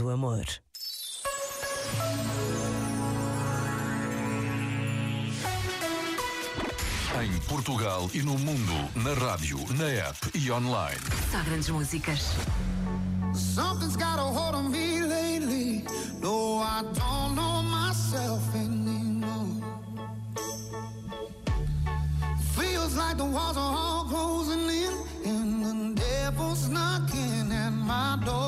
O amor. Em Portugal e no mundo, na rádio, na app e online. Só grandes músicas. Something's got a hold on me lately. No, I don't know myself anymore. Feels like the walls are all closing in, and the devil's knocking at my door.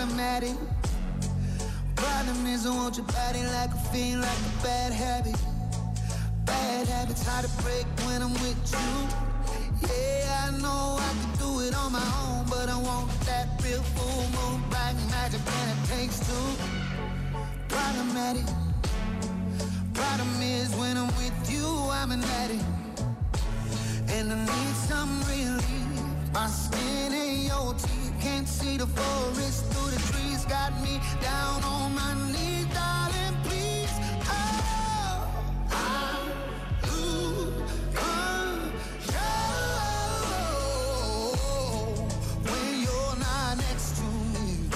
Problematic. Problem is, I want your body like a fiend, like a bad habit. Bad habits hard to break when I'm with you. Yeah, I know I can do it on my own, but I want that real full moon, black magic, and it takes two. Problematic. Problem is, when I'm with you, I'm an addict. And I need some relief. My skin ain't your teeth. Can't see the forest through the trees. Got me down on my knees, darling. Please, oh, I lose control when you're not next to me.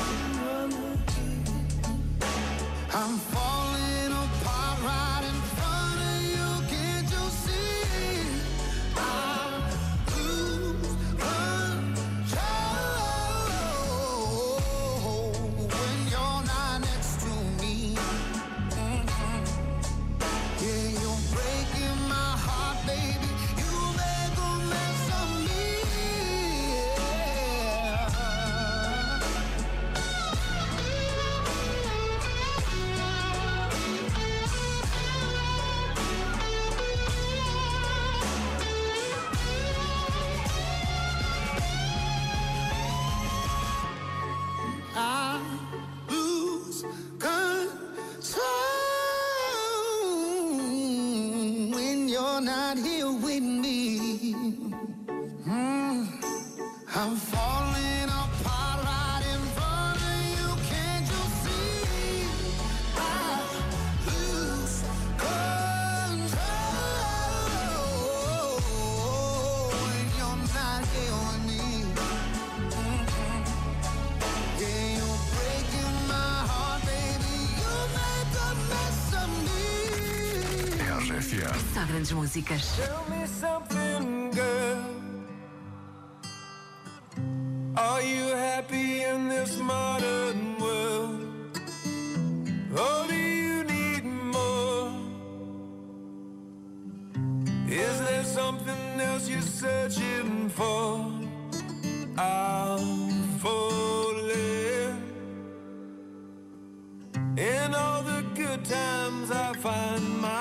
I'm not here with me. Mm. I'm falling RFM. Só grandes músicas. Tell me something, girl. Are you happy in this modern world? Or do you need more? Is there something else you're searching for? I'm falling. In all the good times, I find